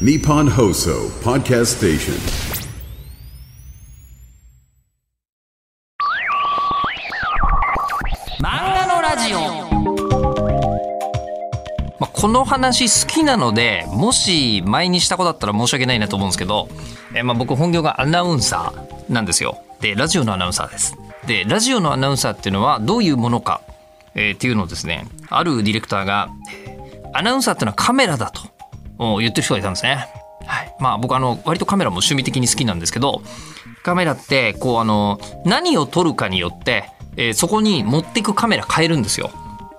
Nippon Hoso Podcast Station. 漫画のラジオ。まあ、この話好きなのでもし前にしたことだったら申し訳ないなと思うんですけど、えまあ僕本業がアナウンサーなんですよ。でラジオのアナウンサーです。でラジオのアナウンサーっていうのはどういうものか、えーっていうのをですねあるディレクターがアナウンサーっていうのはカメラだと。言ってる人がいたんですねはい、まあ僕あの割とカメラも趣味的に好きなんですけどカメラってこうあの何を撮るかによって、えーそこに持っていくカメラ変えるんですよ。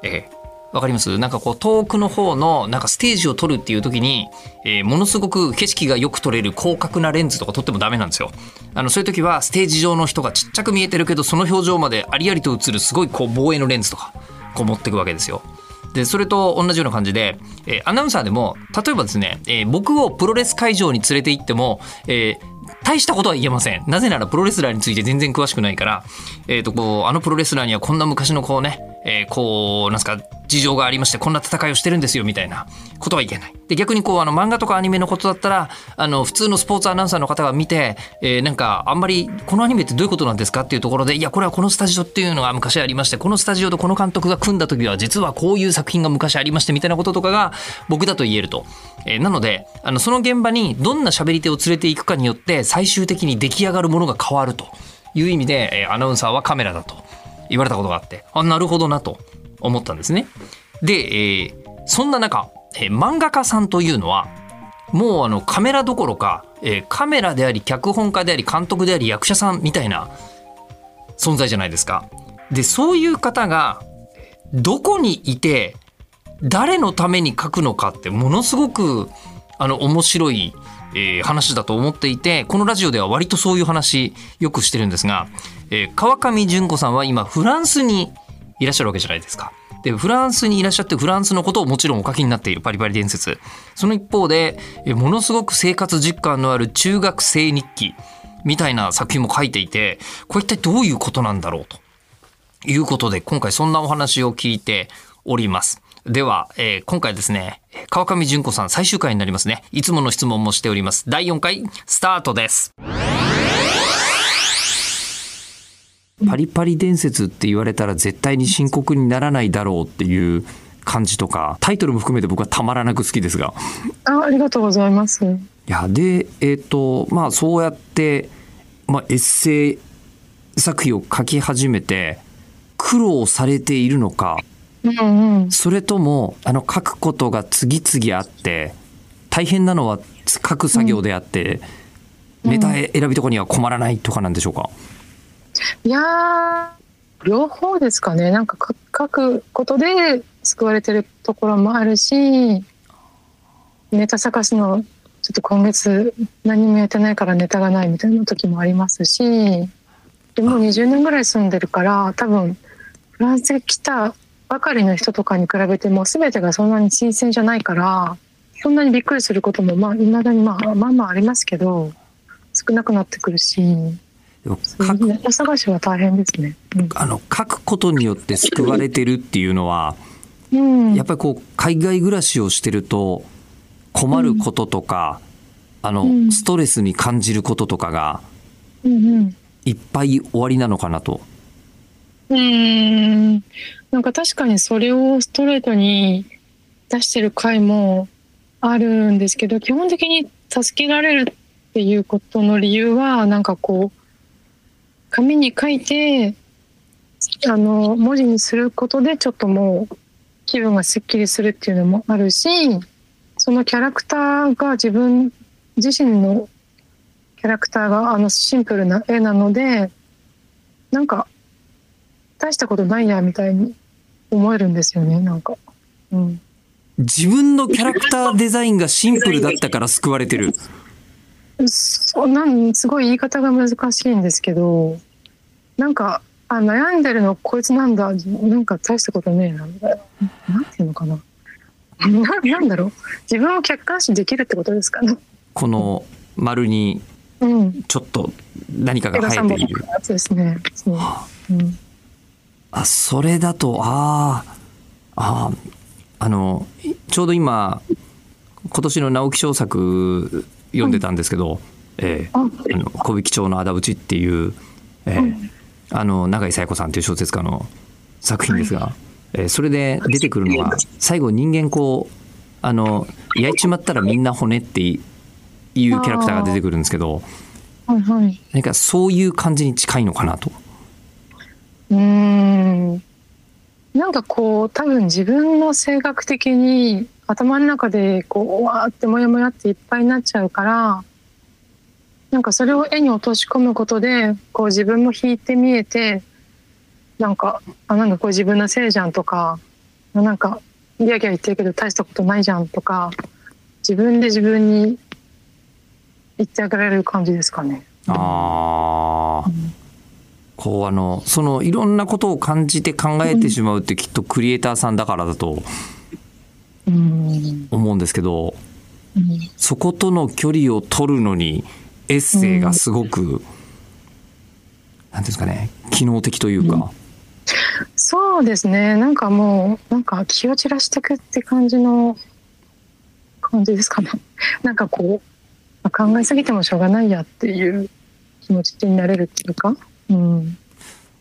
えーわかります？なんかこう遠くの方のなんかステージを撮るっていう時に、えーものすごく景色がよく撮れる広角なレンズとか撮ってもダメなんですよ。あのそういう時はステージ上の人がちっちゃく見えてるけどその表情までありありと映るすごいこう望遠のレンズとかこう持ってくわけですよ。でそれと同じような感じで、えーアナウンサーでも例えばですね、えー僕をプロレス会場に連れて行っても、えー大したことは言えません。なぜならプロレスラーについて全然詳しくないから、えっ、と、こう、あのプロレスラーにはこんな昔のこうね、えーこう、なんすか、事情がありまして、こんな戦いをしてるんですよ、みたいなことは言えない。で、逆にこう、あの、漫画とかアニメのことだったら、あの、普通のスポーツアナウンサーの方が見て、えーなんか、あんまり、このアニメってどういうことなんですかっていうところで、いや、これはこのスタジオっていうのが昔ありまして、このスタジオとこの監督が組んだ時は、実はこういう作品が昔ありまして、みたいなこととかが、僕だと言えると。えーなので、あの、その現場にどんな喋り手を連れていくかによって、最終的に出来上がるものが変わるという意味で、えーアナウンサーはカメラだと言われたことがあって、あ、なるほどなと思ったんですね。で、えーそんな中、えー漫画家さんというのは、もうあのカメラどころか、えーカメラであり脚本家であり監督であり役者さんみたいな存在じゃないですか。でそういう方がどこにいて誰のために書くのかってものすごくあの面白い、えー話だと思っていてこのラジオでは割とそういう話よくしてるんですが、えー川上純子さんは今フランスにいらっしゃるわけじゃないですか。でフランスにいらっしゃってフランスのことをもちろんお書きになっているパリパリ伝説その一方でえものすごく生活実感のある中学生日記みたいな作品も書いていてこれ一体どういうことなんだろうということで、今回そんなお話を聞いております。では、えー今回ですね、川上純子さん最終回になりますね。いつもの質問もしております。第4回、スタートです。パリパリ伝説って言われたら絶対に深刻にならないだろうっていう感じとか、タイトルも含めて僕はたまらなく好きですが。あありがとうございます。いやでえっ、とまあそうやって、まあ、エッセイ作品を書き始めて苦労されているのかうんうん。それともあの書くことが次々あって大変なのは書く作業であって、ネタ選びとかには困らないとかなんでしょうか、いやー、両方ですかね。なんかか書くことで救われてるところもあるし、ネタ探しのちょっと今月何もやってないからネタがないみたいな時もありますし、でもう20年ぐらい住んでるから、多分フランスに来たばかりの人とかに比べても全てがそんなに新鮮じゃないから、そんなにびっくりすることもまあ未だにまあまあまあありますけど、少なくなってくるし、ネタ探しは大変ですね。あの書くことによって救われてるっていうのはうん。やっぱりこう海外暮らしをしてると困ることとか、あのうんストレスに感じることとかがうんうん。いっぱい終わりなのかなと。うーん。なんか確かにそれをストレートに出してる回もあるんですけど、基本的に助けられるっていうことの理由は、なんかこう、紙に書いて、あの、文字にすることでちょっともう気分がすっきりするっていうのもあるし、そのキャラクターが自分自身のキャラクターがあのシンプルな絵なので、なんか大したことないやみたいに思えるんですよねなんか。うん、自分のキャラクターデザインがシンプルだったから救われてる。そうなんすごい言い方が難しいんですけどなんかあ悩んでるのこいつなんだなんか大したことねえなみたいななんていうのかなななんだろう自分を客観視できるってことですかね。この丸にうん、ちょっと何かが枝生えているさんですね。そううんあそれだとあああのちょうど今今年の直木賞作読んでたんですけど、えーああの小引町の仇討ちっていう、えーあの永井紗耶子さんという小説家の作品ですが、えーそれで出てくるのが最後人間こうあの焼いちまったらみんな骨っていうキャラクターが出てくるんですけどはいはい。なんかそういう感じに近いのかなと。うーん。なんかこう、多分自分の性格的に頭の中でこう、わーってもやもやっていっぱいになっちゃうから、なんかそれを絵に落とし込むことで、こう自分も引いて見えて、なんか、あ、なんかこう自分のせいじゃんとか、あなんか、ギャギャ言ってるけど大したことないじゃんとか、自分で自分に言ってあげられる感じですかね。ああ、こうあのそのいろんなことを感じて考えてしまうってきっとクリエイターさんだからだとうん。思うんですけどうんそことの距離を取るのにエッセイがすごく、なんですかね機能的というか、そうですね。なんかもう、なんか気を散らしていくって感じの感じですかね。なんかこう、まあ考えすぎてもしょうがないやっていう気持ちになれるっていうか。うん。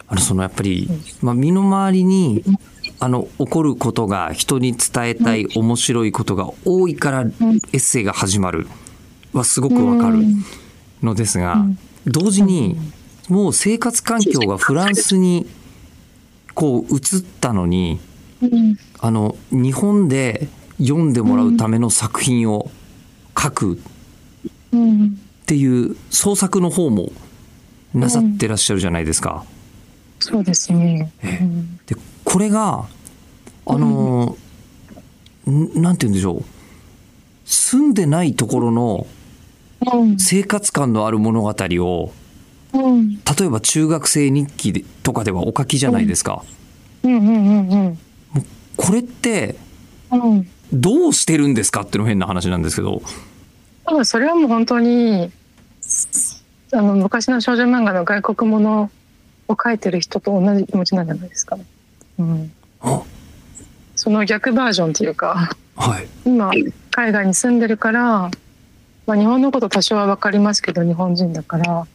あのそのやっぱり、まあ、身の回りにあの起こることが人に伝えたい面白いことが多いからエッセイが始まる。はすごくわかるのですが、同時にもう生活環境がフランスにこう移ったのにうん。あの日本で読んでもらうための作品を書くうん。っていう創作の方もなさってらっしゃるじゃないですか。そうですね。えうんでこれがあのーんなんて言うんでしょう住んでないところのうん。生活感のある物語をうん。例えば中学生日記でとかではお書きじゃないですか。うん。うん。うん。これってうん。どうしてるんですかっていうの変な話なんですけど。多分それはもう本当に、あの、昔の少女漫画の外国ものを描いてる人と同じ気持ちなんじゃないですかね。うん。あその逆バージョンっていうか、はい。今海外に住んでるから、まあ、日本のこと多少は分かりますけど日本人だから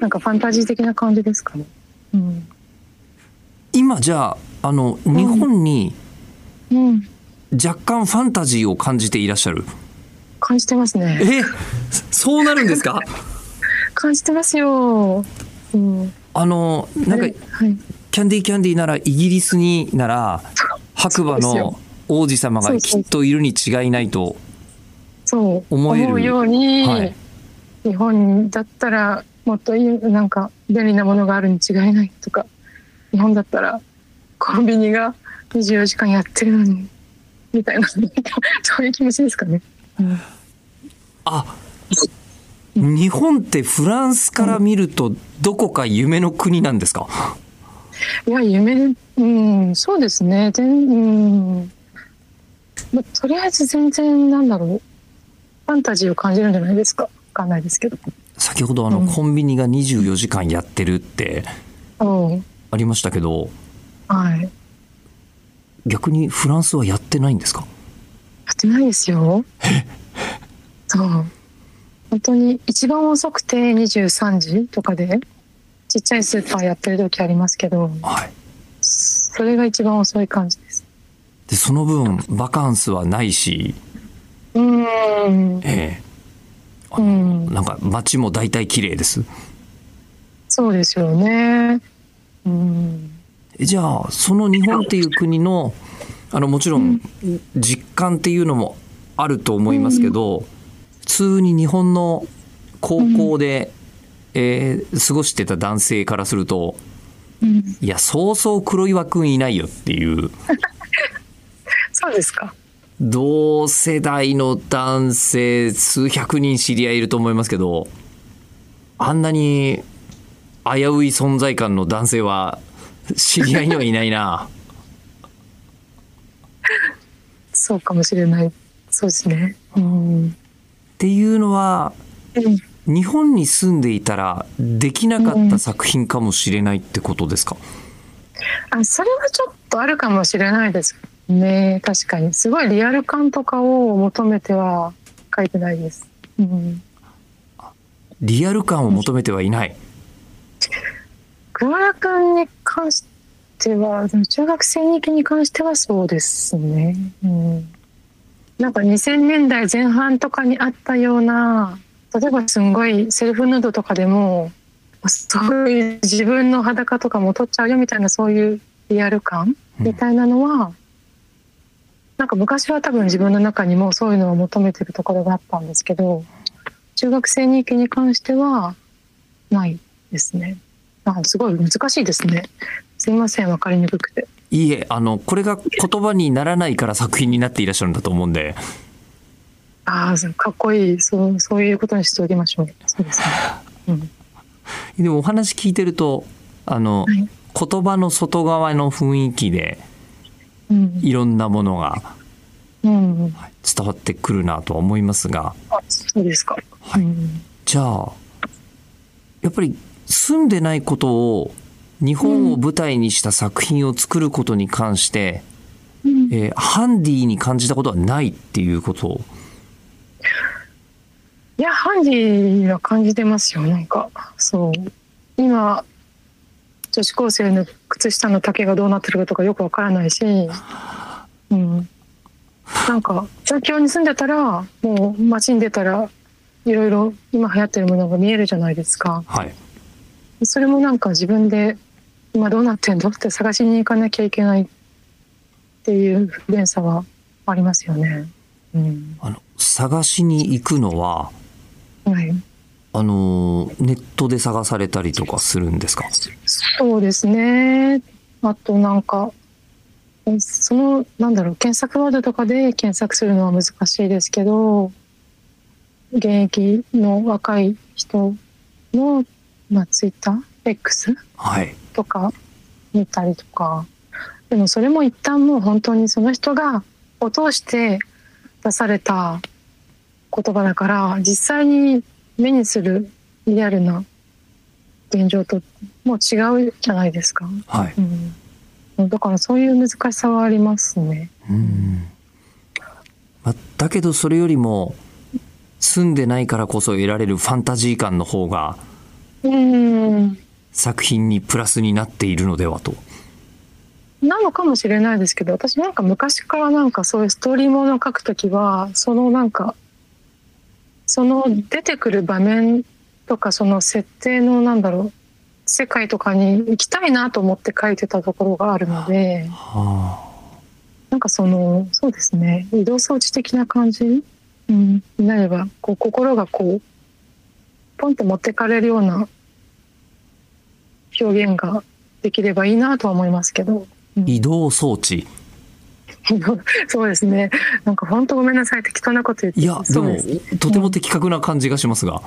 なんかファンタジー的な感じですかね。うん今じゃああの日本にうん、若干ファンタジーを感じていらっしゃる？感じてますね。えそうなるんですか？感じてますよ。うん、あのなんかはい、キャンディーキャンディーならイギリスになら白馬の王子様がきっといるに違いないとそう。思える。うように、はい。日本だったらもっといいなんか便利なものがあるに違いないとか日本だったらコンビニが24時間やってるのにみたいなそういう気持ちですかね。うん。あ日本ってフランスから見るとどこか夢の国なんですか？いや、夢、うん、そうですね。全、うん。まとりあえず全然、なんだろう。ファンタジーを感じるんじゃないですか？わかんないですけど。先ほどあのうんコンビニが24時間やってるってうん。ありましたけどはい。や逆にフランスはやってないんですか？ってないですよ。そう。本当に一番遅くて23時とかで、ちっちゃいスーパーやってる時ありますけど、はいそれが一番遅い感じです。でその分バカンスはないし、うん。ええうん。なんか街も大体綺麗ですそうですよね。うん。えじゃあその日本っていう国のあのもちろん実感っていうのもあると思いますけど、普通に日本の高校で、えー過ごしてた男性からするとうん。いやそうそう黒岩くんいないよっていう そうですか。同世代の男性数百人知り合いいると思いますけどあんなに危うい存在感の男性は知り合いにはいないな。そうかもしれない。そうですね。うん。っていうのは日本に住んでいたらできなかった作品かもしれないってことですか、あ、それはちょっとあるかもしれないです。ね確かにすごいリアル感とかを求めては書いてないです。うん、リアル感を求めてはいない。桑原君に関しては中学生日記に関してはそうですね。うん、なんか2000年代前半とかにあったような例えばすんごいセルフヌードとかでもそういう自分の裸とかも撮っちゃうよみたいなそういうリアル感みたいなのは、なんか昔は多分自分の中にもそういうのを求めてるところがあったんですけど中学生日記に関してはないですね。あすごい難しいですね。すいません分かりにくくて。いいえ、あの、これが言葉にならないから作品になっていらっしゃるんだと思うんで、ああかっこいい。そうそういうことにしておきましょう。そうですね。うん。でもお話聞いてると、あの、はい。言葉の外側の雰囲気でうん。いろんなものがうん、伝わってくるなとは思いますが、あそうですか。はい。うん。じゃあ、やっぱり住んでないことを日本を舞台にした作品を作ることに関して、うんえーハンディに感じたことはないっていうことをいや、ハンディは感じてますよ。なんか、そう。今、女子高生の靴下の丈がどうなってるかとかよくわからないし、うん。なんか、東京に住んでたら、もう街に出たら、いろいろ今流行ってるものが見えるじゃないですか。はい。それもなんか自分で、今どうなってんの？って探しに行かなきゃいけないっていう不便さはありますよね。うん。あの、探しに行くのは、はい。あのー、ネットで探されたりとかするんですか？そうですね。あとなんか、その、なんだろう、検索ワードとかで検索するのは難しいですけど、現役の若い人の、まあ、ツイッター X はい。とか見たりとか、でもそれも一旦もう本当にその人がを通して出された言葉だから、実際に目にするリアルな現状ともう違うじゃないですか。はい。うん、だからそういう難しさはありますね。うん。まあ、だけどそれよりも、住んでないからこそ得られるファンタジー感の方がうん。作品にプラスになっているのではと。なのかもしれないですけど、私なんか昔からなんかそういうストーリーものを書くときは、そのなんか、その出てくる場面とかその設定のなんだろう、世界とかに行きたいなと思って書いてたところがあるので、はなんかその、そうですね、移動装置的な感じ、うん、になれば、こう心がこう、ポンと持ってかれるような表現ができればいいなとは思いますけど。あ、移動装置。そうですね。なんか本当ごめんなさい適当なこと言って。いや、でもとても的確な感じがしますが。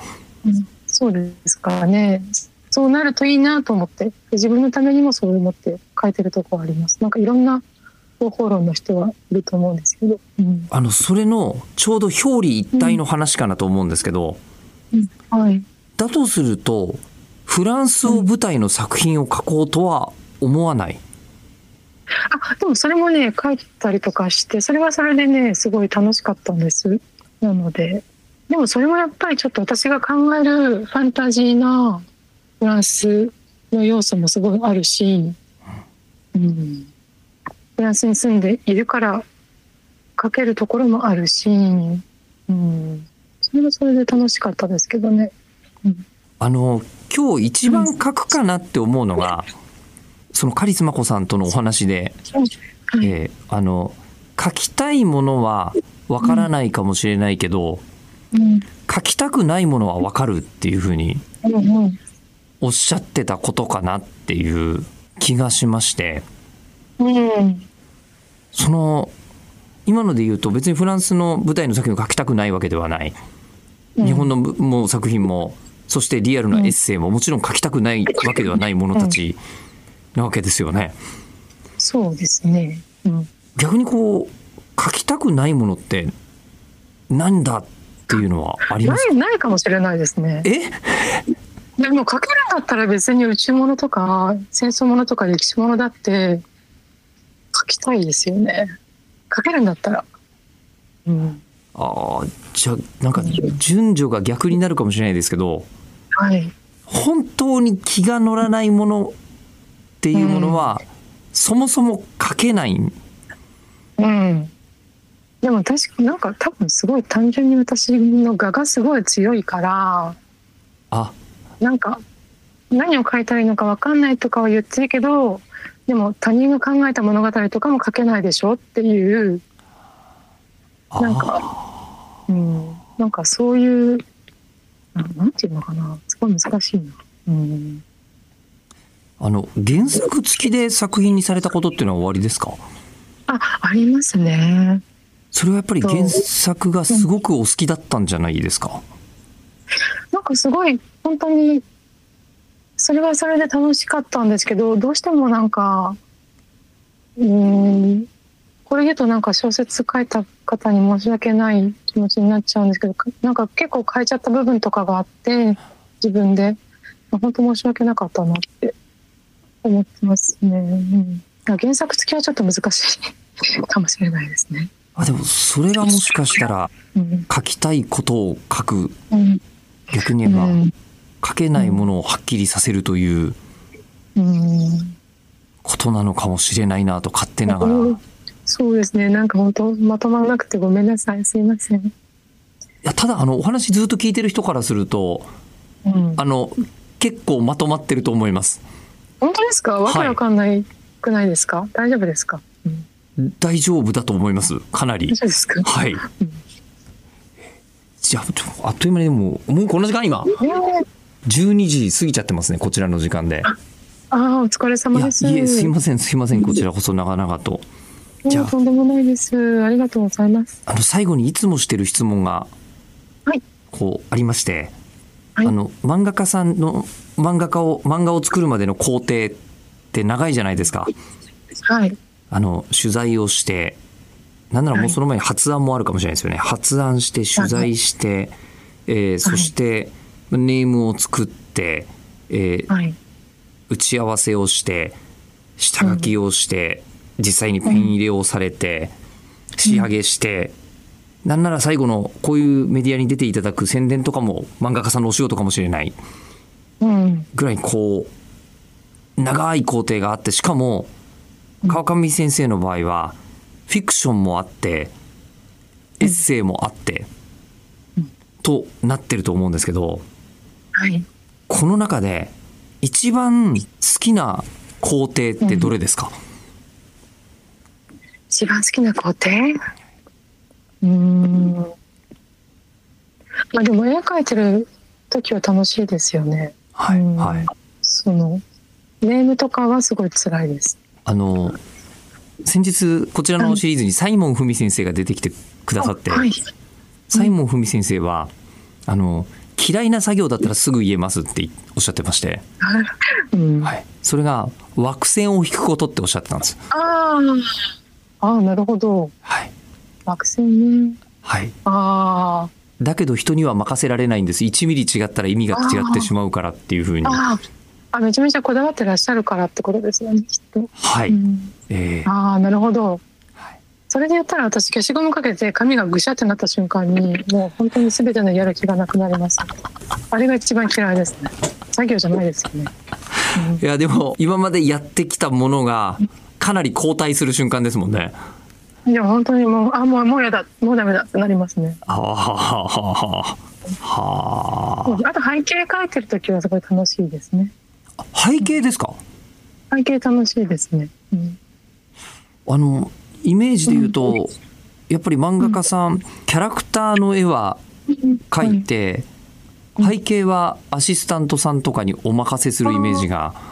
うんそうですからね。そうなるといいなと思って、自分のためにもそう思って書いてるところあります。なんかいろんな方法論の人はいると思うんですけど。うんあの、それの、ちょうど表裏一体の話かなと思うんですけど、はい。だとすると、フランスを舞台の作品を書こうとは思わない？あ、でもそれもね、書いたりとかして、それはそれでね、すごい楽しかったんです。なので、でもそれもやっぱりちょっと私が考えるファンタジーなフランスの要素もすごいあるし、うん、フランスに住んでいるから書けるところもあるし、うん、それはそれで楽しかったですけどね。あの、今日一番書くかなって思うのが、そのカリスマ子さんとのお話で、はい。えーあの、書きたいものはわからないかもしれないけど、うん。書きたくないものはわかるっていうふうにおっしゃってたことかなっていう気がしまして、うん。その、今ので言うと別にフランスの舞台の作品を書きたくないわけではない。うん。日本のぶもう作品も、そしてリアルなエッセイももちろん書きたくないわけではない者たちなわけですよね。そうですね。うん逆にこう、書きたくないものってなんだっていうのはありますないないかもしれないですね。え？でも書けるんだったら別に宇宙物とか戦争物とか歴史物だって書きたいですよね。書けるんだったら。うん。ああじゃあなんか順序が逆になるかもしれないですけどはい。本当に気が乗らないものっていうものは、そもそも書けないうん。でも確かなんか多分すごい単純に私の画がすごい強いから、あなんか何を書いたらいいのか分かんないとかは言ってるけど、でも他人が考えた物語とかも書けないでしょっていう、なんか、うん、なんかそういう、ななんていうのかな、すごい難しいな。うん。あの原作付きで作品にされたことっていうのは終わりですか？あ、ありますね。それはやっぱり原作がすごくお好きだったんじゃないですか？なんかすごい本当にそれはそれで楽しかったんですけどどうしてもなんかうーんこれ言うとなんか小説書いた方に申し訳ない気持ちになっちゃうんですけどかなんか結構変えちゃった部分とかがあって自分で。本当申し訳なかったなって思ってますね、うん、原作付きはちょっと難しいかもしれないですね。あでもそれがもしかしたらうん。書きたいことを書くうん。逆に言えばうん。書けないものをはっきりさせるといううん。ことなのかもしれないなと勝手ながら。うんそうですね。なんか本当まとまらなくてごめんなさい。すいません。いやただあのお話ずっと聞いてる人からするとうん、あの結構まとまってると思います本当ですか？わけわかんないくないですか？大丈夫ですか？うん、大丈夫だと思いますかなり大丈夫ですか？はいじゃああっという間にでももうこの時間今？えー12時過ぎちゃってますねこちらの時間でああ、お疲れ様です。いえすいませんすいませんこちらこそ長々とじゃあとんでもないです。ありがとうございます。あの最後にいつもしてる質問がはい。こうありまして、はいあの漫画家さんの漫画家を漫画を作るまでの工程って長いじゃないですか。はい。あの取材をしてなんならもうその前に発案もあるかもしれないですよね。発案して取材して、えーそしてネームを作って、えーはい。打ち合わせをして下書きをして、実際にペン入れをされて仕上げして、なんなら最後のこういうメディアに出ていただく宣伝とかも漫画家さんのお仕事かもしれないうん。ぐらいこう長い工程があってしかも川上先生の場合はフィクションもあってエッセイもあってとなってると思うんですけどはい。この中で一番好きな工程ってどれですか、一番好きな工程？うーん。まあでも絵描いてる時は楽しいですよね。はい、うんはい。そのネームとかはすごい辛いです。あの先日こちらのシリーズにサイモン文先生が出てきてくださって、はい。サイモン文先生はあの嫌いな作業だったらすぐ言えますっておっしゃってまして、うん。はい、それが枠線を引くことっておっしゃってたんです。ああ。ああ、なるほど。はい、惑星ね。はい。あだけど人には任せられないんです。1ミリ違ったら意味が違ってしまうからっていうふうにあ。。ああ。あ、めちゃめちゃこだわってらっしゃるからってことですよね、きっと。はい。うんえーああ、なるほど。はいそれで言ったら私消しゴムかけて髪がぐしゃってなった瞬間にもう本当に全てのやる気がなくなります。あれが一番嫌いですね。作業じゃないですよね。いやでも今までやってきたものがかなり後退する瞬間ですもんね。いや本当にもうあもうもうやだもうダメだってなりますね。ああはあ。あと背景描いてる時はすごい楽しいですね。背景ですか？背景楽しいですね。うん、あのイメージで言うと、やっぱり漫画家さん、キャラクターの絵は描いて、背景はアシスタントさんとかにお任せするイメージが。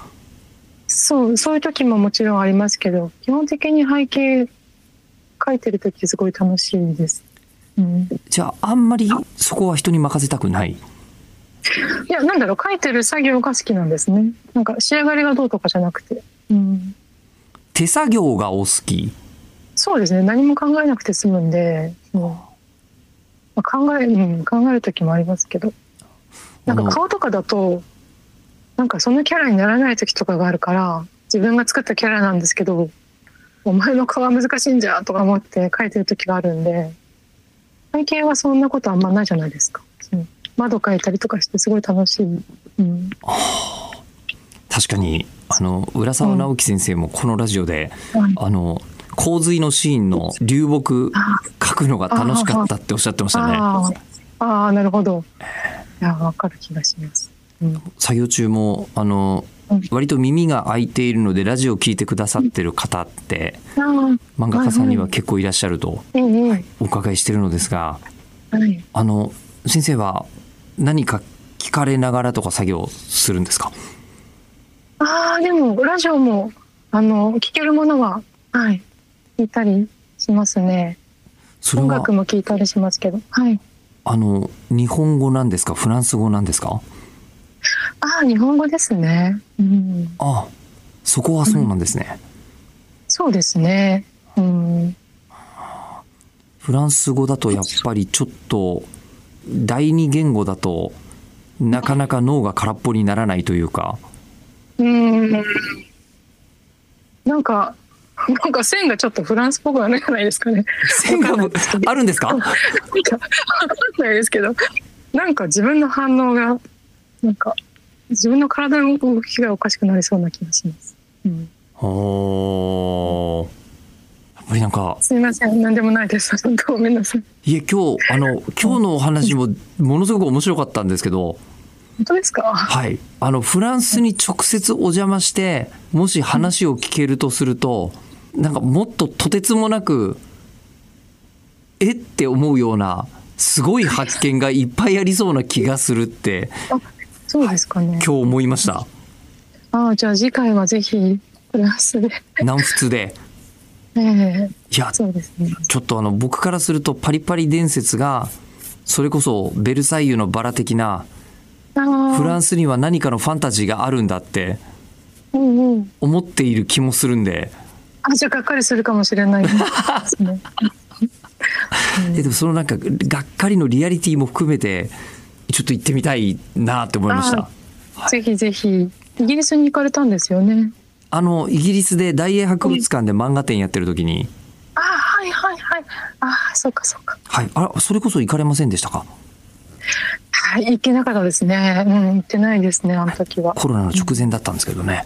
そうそういう時ももちろんありますけど基本的に背景描いてる時すごい楽しいです。うん、じゃああんまりそこは人に任せたくない？いやなんだろう描いてる作業が好きなんですね。なんか仕上がりがどうとかじゃなくて。うん手作業がお好き？そうですね何も考えなくて済むんで、うんまあ、考え、うん、考える時もありますけどなんか顔とかだとなんかそのキャラにならない時とかがあるから自分が作ったキャラなんですけどお前の顔は難しいんじゃとか思って書いてる時があるんで最近はそんなことあんまないじゃないですか。窓描いたりとかしてすごい楽しい。うん、確かにあの浦沢直樹先生もこのラジオで、はいあの洪水のシーンの流木書くのが楽しかったっておっしゃってましたね。あーあーなるほど。いやわかる気がします。うん、作業中もあのうん。割と耳が開いているのでラジオを聞いてくださってる方って漫画家さんには結構いらっしゃるとお伺いしてるのですが。あの先生は何か聞かれながらとか作業するんですか？ああでもラジオもあの聞けるものははい。聞いたりしますね。音楽も聞いたりしますけど、はい。あの日本語なんですか？フランス語なんですか？ああ日本語ですね。うん、あそこはそうなんですね。そうですね。うん、フランス語だとやっぱりちょっと第二言語だとなかなか脳が空っぽにならないというかうん、なんかなんか線がちょっとフランスっぽくはないじゃないですかね。線があるんですかなんか？わかんないですけど、なんか自分の反応がなんか自分の体の動きがおかしくなりそうな気がします。うん、おーやっぱりなんかすみません、なんでもないです。ごめんなさい。いえ今日あの今日のお話もものすごく面白かったんですけど本当ですか？はいあのフランスに直接お邪魔してもし話を聞けるとするとなんかもっととてつもなくえって思うようなすごい発見がいっぱいありそうな気がするってそうですかね。今日思いましたああ、じゃあ次回はぜひフランスで。南仏でええいやそうですね。ちょっとあの僕からするとパリパリ伝説がそれこそベルサイユのバラ的なフランスには何かのファンタジーがあるんだってうんうん。思っている気もするんであ、じゃあがっかりするかもしれない ですね。えでもそのなんかがっかりのリアリティも含めてちょっと行ってみたいなって思いましたぜひぜひイギリスに行かれたんですよね。あのイギリスで大英博物館で漫画展やってる時にああ、はいはいはい。ああ、そうかそうか。はいあそれこそ行かれませんでしたか？はい、行けなかったですね。うん、行ってないですね、あの時は。コロナの直前だったんですけどね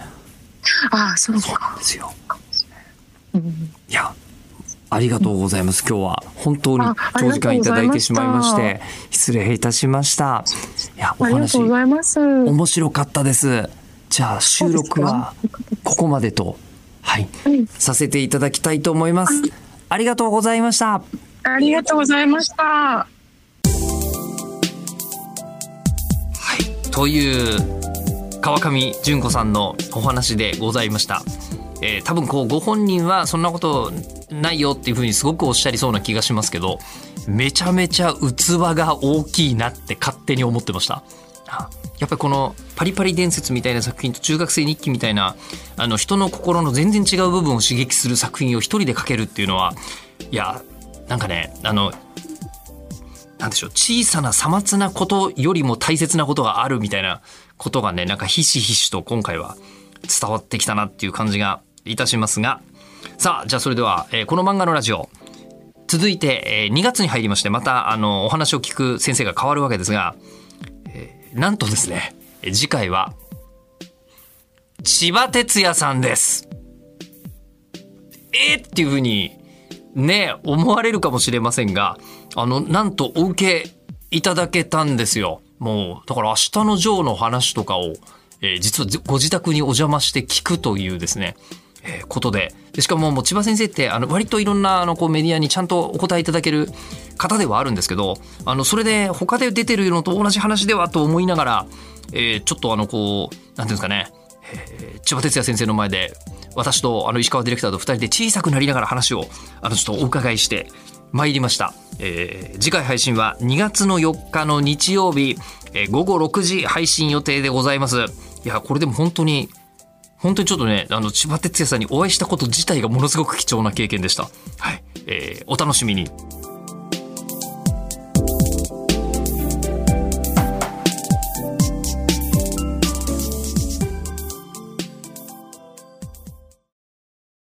ああ、そうそうなかん。ですようん、いやありがとうございます。今日は本当に長時間いただざいてしまいまして失礼いたしました。いやお話。面白かったです。じゃあ収録はここまでとはいうん。させていただきたいと思います。ありがとうございました。ありがとうございました。という川上純子さんのお話でございました。えー多分こうご本人はそんなことないよっていうふうにすごくおっしゃりそうな気がしますけどめちゃめちゃ器が大きいなって勝手に思ってました。やっぱりこのパリパリ伝説みたいな作品と中学生日記みたいなあの人の心の全然違う部分を刺激する作品を一人で書けるっていうのはいやなんかねあのなんでしょう小さなさまつなことよりも大切なことがあるみたいなことがねなんかひしひしと今回は伝わってきたなっていう感じがいたしますがさあじゃあそれでは、えーこの漫画のラジオ続いて、えー2月に入りましてまたあのお話を聞く先生が変わるわけですが、えーなんとですねえ次回は千葉哲也さんです。えーっていうふうにね思われるかもしれませんがあのなんとお受けいただけたんですよもうだから明日のジョーの話とかを、えー実はご自宅にお邪魔して聞くというですねえーことで。でしかももう千葉先生ってあの割といろんなあのこうメディアにちゃんとお答えいただける方ではあるんですけどあのそれで他で出てるのと同じ話ではと思いながら、えーちょっとあのこうなんていうんですかね、えー千葉哲也先生の前で私とあの石川ディレクターと2人で小さくなりながら話をあのちょっとお伺いして参りました、えー次回配信は2月の4日の日曜日、えー午後6時配信予定でございます。いやこれでも本当に本当にちょっとね、あの、千葉哲也さんにお会いしたこと自体がものすごく貴重な経験でした。はい。えーお楽しみに。